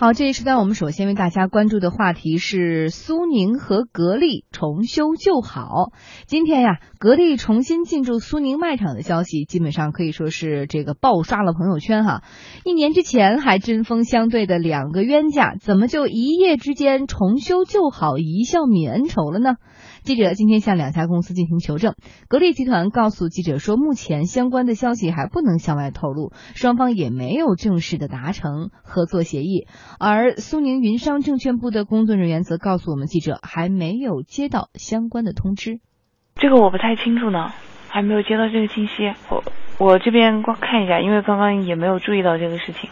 好，这一时段我们首先为大家关注的话题是苏宁和格力重修旧好。今天呀，格力重新进驻苏宁卖场的消息，基本上可以说是这个爆刷了朋友圈哈。一年之前还针锋相对的两个冤家，怎么就一夜之间重修旧好，一笑泯恩仇了呢？记者今天向两家公司进行求证，格力集团告诉记者说，目前相关的消息还不能向外透露，双方也没有正式的达成合作协议。而苏宁云商证券部的工作人员则告诉我们记者，还没有接到相关的通知。这个我不太清楚呢，还没有接到这个信息。我我这边光看一下，因为刚刚也没有注意到这个事情。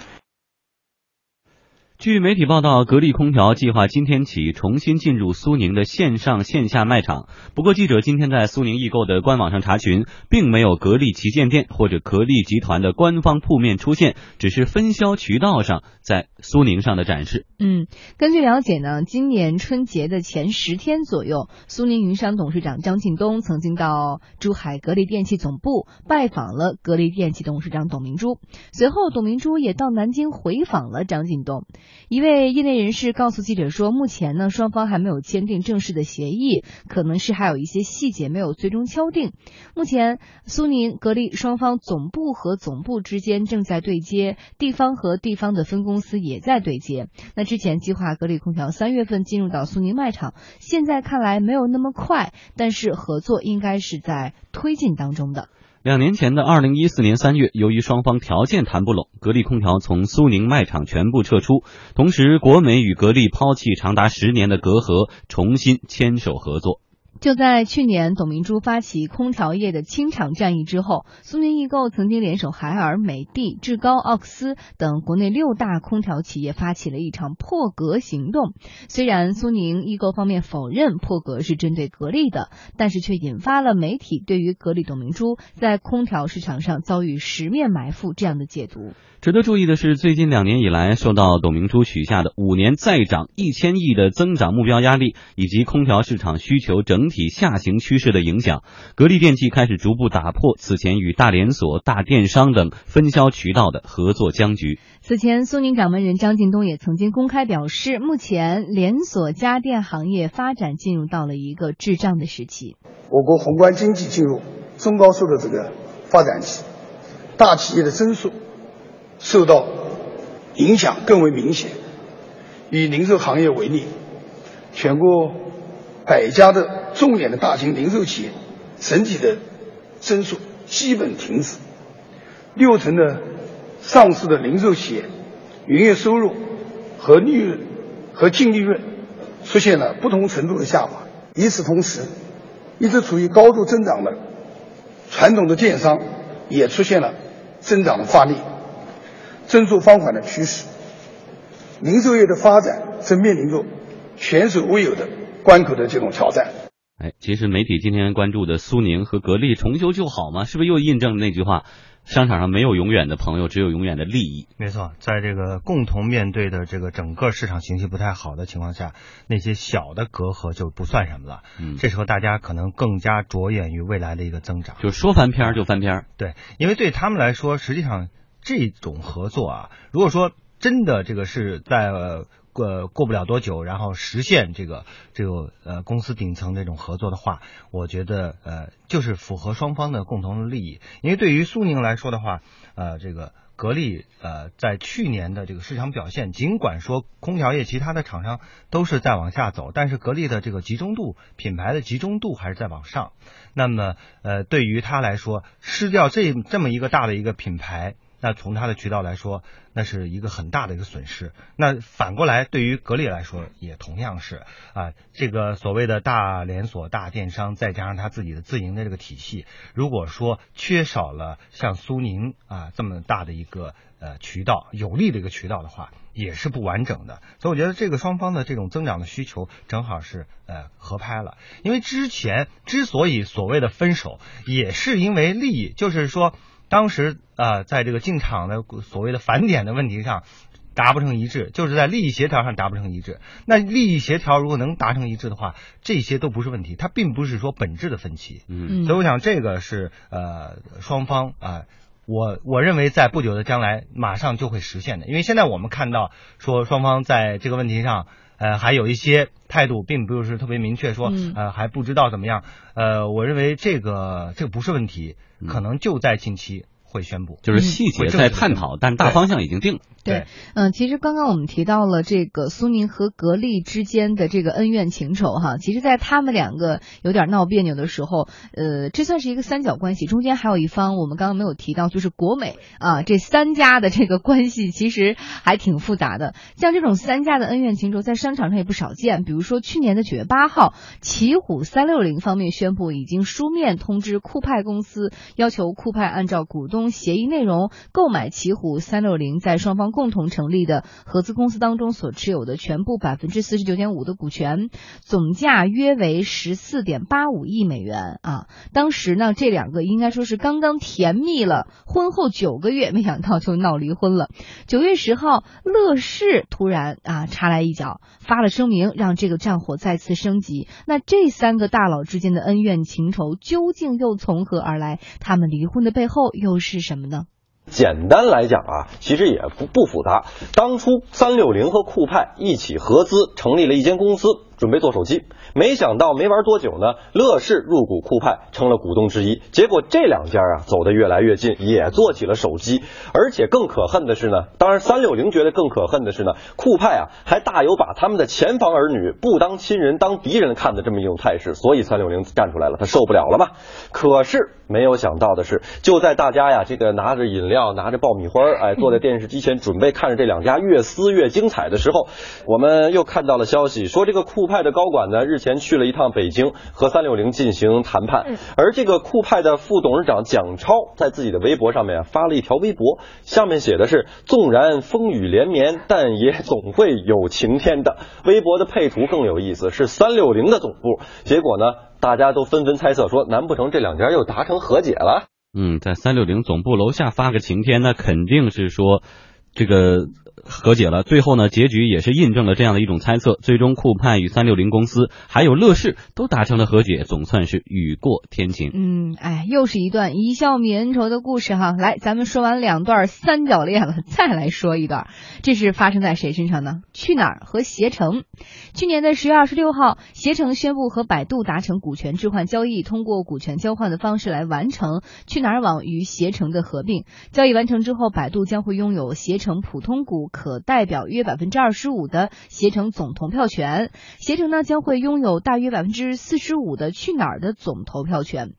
据媒体报道，格力空调计划今天起重新进入苏宁的线上线下卖场。不过，记者今天在苏宁易购的官网上查询，并没有格力旗舰店或者格力集团的官方铺面出现，只是分销渠道上在苏宁上的展示。嗯，根据了解呢，今年春节的前十天左右，苏宁云商董事长张近东曾经到珠海格力电器总部拜访了格力电器董事长董明珠，随后董明珠也到南京回访了张近东。一位业内人士告诉记者说，目前呢，双方还没有签订正式的协议，可能是还有一些细节没有最终敲定。目前，苏宁、格力双方总部和总部之间正在对接，地方和地方的分公司也也在对接。那之前计划格力空调三月份进入到苏宁卖场，现在看来没有那么快，但是合作应该是在推进当中的。两年前的二零一四年三月，由于双方条件谈不拢，格力空调从苏宁卖场全部撤出。同时，国美与格力抛弃长达十年的隔阂，重新牵手合作。就在去年，董明珠发起空调业的清场战役之后，苏宁易购曾经联手海尔、美的、志高、奥克斯等国内六大空调企业发起了一场破格行动。虽然苏宁易购方面否认破格是针对格力的，但是却引发了媒体对于格力董明珠在空调市场上遭遇十面埋伏这样的解读。值得注意的是，最近两年以来，受到董明珠许下的五年再涨一千亿的增长目标压力，以及空调市场需求整体下行趋势的影响，格力电器开始逐步打破此前与大连锁、大电商等分销渠道的合作僵局。此前，苏宁掌门人张近东也曾经公开表示，目前连锁家电行业发展进入到了一个滞胀的时期。我国宏观经济进入中高速的这个发展期，大企业的增速。受到影响更为明显。以零售行业为例，全国百家的重点的大型零售企业，整体的增速基本停止。六成的上市的零售企业，营业收入和利润和净利润出现了不同程度的下滑。与此同时，一直处于高度增长的传统的电商也出现了增长的发力。增速放缓的趋势，零售业的发展正面临着前所未有的关口的这种挑战。哎，其实媒体今天关注的苏宁和格力重修旧好吗？是不是又印证那句话：商场上没有永远的朋友，只有永远的利益？没错，在这个共同面对的这个整个市场形势不太好的情况下，那些小的隔阂就不算什么了。嗯，这时候大家可能更加着眼于未来的一个增长。就说翻篇就翻篇。对，因为对他们来说，实际上。这种合作啊，如果说真的这个是在过过不了多久，然后实现这个这个呃公司顶层这种合作的话，我觉得呃就是符合双方的共同的利益。因为对于苏宁来说的话，呃这个格力呃在去年的这个市场表现，尽管说空调业其他的厂商都是在往下走，但是格力的这个集中度品牌的集中度还是在往上。那么呃对于他来说，失掉这这么一个大的一个品牌。那从它的渠道来说，那是一个很大的一个损失。那反过来，对于格力来说，也同样是啊，这个所谓的大连锁、大电商，再加上它自己的自营的这个体系，如果说缺少了像苏宁啊这么大的一个呃渠道、有利的一个渠道的话，也是不完整的。所以我觉得这个双方的这种增长的需求正好是呃合拍了。因为之前之所以所谓的分手，也是因为利益，就是说。当时啊，在这个进场的所谓的返点的问题上达不成一致，就是在利益协调上达不成一致。那利益协调如果能达成一致的话，这些都不是问题，它并不是说本质的分歧。嗯，所以我想这个是呃双方啊我我认为在不久的将来马上就会实现的，因为现在我们看到说双方在这个问题上，呃，还有一些态度并不是特别明确，说嗯。呃还不知道怎么样，呃，我认为这个这个不是问题，可能就在近期会宣布，就是细节在探讨，但大方向已经定了。对，嗯，其实刚刚我们提到了这个苏宁和格力之间的这个恩怨情仇哈，其实，在他们两个有点闹别扭的时候，呃，这算是一个三角关系，中间还有一方我们刚刚没有提到，就是国美啊，这三家的这个关系其实还挺复杂的。像这种三家的恩怨情仇，在商场上也不少见。比如说去年的九月八号，奇虎三六零方面宣布已经书面通知酷派公司，要求酷派按照股东协议内容购买奇虎三六零在双方。共同成立的合资公司当中所持有的全部百分之四十九点五的股权，总价约为十四点八五亿美元啊！当时呢，这两个应该说是刚刚甜蜜了婚后九个月，没想到就闹离婚了。九月十号，乐视突然啊插来一脚，发了声明，让这个战火再次升级。那这三个大佬之间的恩怨情仇究竟又从何而来？他们离婚的背后又是什么呢？简单来讲啊，其实也不不复杂。当初三六零和酷派一起合资成立了一间公司，准备做手机。没想到没玩多久呢，乐视入股酷派，成了股东之一。结果这两家啊走得越来越近，也做起了手机。而且更可恨的是呢，当然三六零觉得更可恨的是呢，酷派啊还大有把他们的前房儿女不当亲人当敌人看的这么一种态势。所以三六零站出来了，他受不了了嘛。可是没有想到的是，就在大家呀这个拿着饮料、拿着爆米花，哎，坐在电视机前准备看着这两家越撕越精彩的时候，我们又看到了消息说，这个酷派的高管呢日前去了一趟北京，和三六零进行谈判。而这个酷派的副董事长蒋超在自己的微博上面发了一条微博，下面写的是：“纵然风雨连绵，但也总会有晴天的。”微博的配图更有意思，是三六零的总部。结果呢，大家都纷纷猜测说，难不成这两家又达成和解了？嗯，在三六零总部楼下发个晴天，那肯定是说这个和解了。最后呢，结局也是印证了这样的一种猜测。最终，酷派与三六零公司还有乐视都达成了和解，总算是雨过天晴。嗯，哎，又是一段一笑泯恩仇的故事哈。来，咱们说完两段三角恋了，再来说一段，这是发生在谁身上呢？去哪儿和携程？去年的十月二十六号，携程宣布和百度达成股权置换交易，通过股权交换的方式来完成去哪儿网与携程的合并。交易完成之后，百度将会拥有携程成普通股可代表约百分之二十五的携程总投票权，携程呢将会拥有大约百分之四十五的去哪儿的总投票权。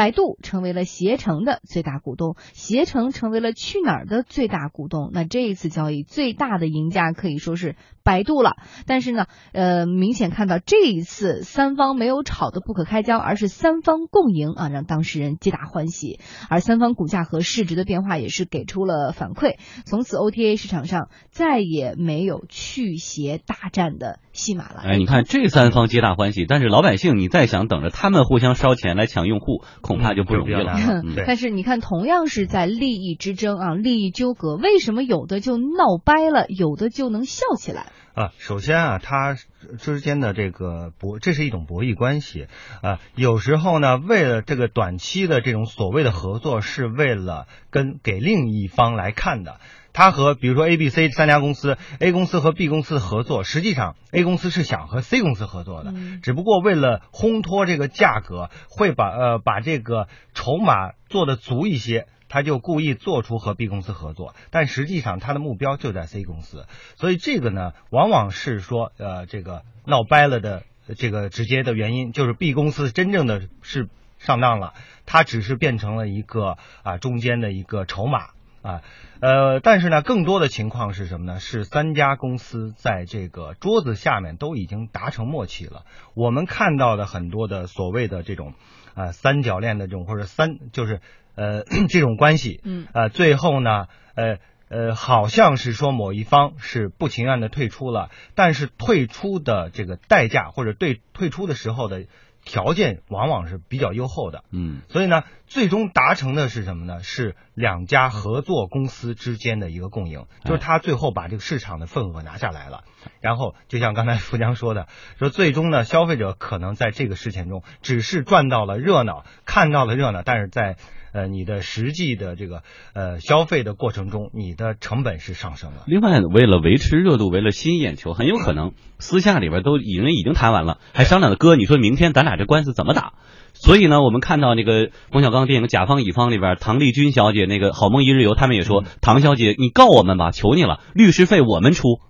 百度成为了携程的最大股东，携程成为了去哪儿的最大股东。那这一次交易最大的赢家可以说是百度了。但是呢，呃，明显看到这一次三方没有吵得不可开交，而是三方共赢啊，让当事人皆大欢喜。而三方股价和市值的变化也是给出了反馈。从此 OTA 市场上再也没有去携大战的戏码了。哎，你看这三方皆大欢喜，但是老百姓你再想等着他们互相烧钱来抢用户，恐怕就不容易了。嗯但是你看，同样是在利益之争啊，利益纠葛，为什么有的就闹掰了，有的就能笑起来？啊，首先啊，它之间的这个博，这是一种博弈关系啊。有时候呢，为了这个短期的这种所谓的合作，是为了跟给另一方来看的。他和比如说 A、B、C 三家公司，A 公司和 B 公司合作，实际上 A 公司是想和 C 公司合作的，嗯只不过为了烘托这个价格，会把呃把这个筹码做的足一些。他就故意做出和 B 公司合作，但实际上他的目标就在 C 公司，所以这个呢，往往是说呃这个闹掰了的这个直接的原因，就是 B 公司真正的是上当了，它只是变成了一个啊中间的一个筹码啊，呃，但是呢，更多的情况是什么呢？是三家公司在这个桌子下面都已经达成默契了。我们看到的很多的所谓的这种啊、三角恋的这种或者三就是呃 这种关系，嗯呃，最后呢，呃。呃，好像是说某一方是不情愿的退出了，但是退出的这个代价或者对退出的时候的条件往往是比较优厚的。嗯，所以呢，最终达成的是什么呢？是两家合作公司之间的一个共赢，就是他最后把这个市场的份额拿下来了。然后，就像刚才富江说的，说最终呢，消费者可能在这个事情中只是赚到了热闹，看到了热闹，但是在呃，你的实际的这个呃消费的过程中，你的成本是上升了。另外，为了维持热度，为了吸引眼球，很有可能私下里边都已经已经谈完了，还商量着哥，你说明天咱俩这官司怎么打？所以呢，我们看到那个冯小刚电影《甲方乙方》里边，唐丽君小姐那个《好梦一日游》，他们也说，唐小姐，你告我们吧，求你了，律师费我们出。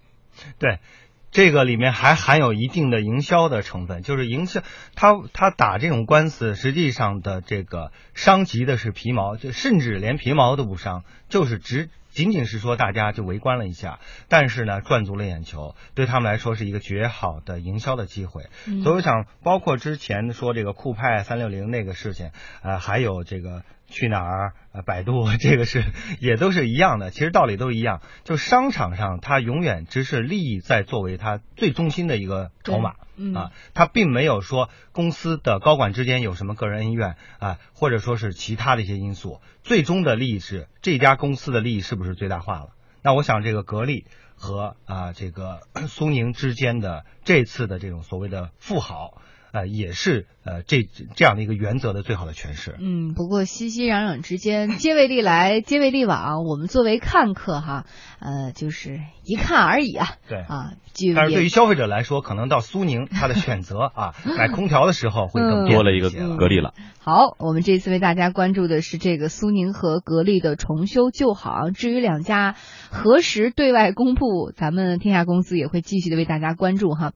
对，这个里面还含有一定的营销的成分，就是营销，他他打这种官司，实际上的这个伤及的是皮毛，就甚至连皮毛都不伤，就是只仅仅是说大家就围观了一下，但是呢赚足了眼球，对他们来说是一个绝好的营销的机会。嗯所以我想，包括之前说这个酷派三六零那个事情，呃，还有这个去哪儿、呃，百度这个是也都是一样的，其实道理都一样。就商场上，它永远只是利益在作为它最中心的一个筹码。嗯啊，它并没有说公司的高管之间有什么个人恩怨啊，或者说是其他的一些因素，最终的利益是这家公司的利益是不是最大化了？那我想这个格力和啊这个 苏宁之间的这次的这种所谓的富豪，呃，也是呃这这样的一个原则的最好的诠释。嗯，不过熙熙攘攘之间，皆为利来，皆为利往。我们作为看客哈，呃，就是一看而已啊。对啊，就但是对于消费者来说，可能到苏宁，他的选择啊，买空调的时候会更嗯多了一个格力了。好，我们这次为大家关注的是这个苏宁和格力的重修旧好。至于两家何时对外公布，咱们天下公司也会继续的为大家关注哈。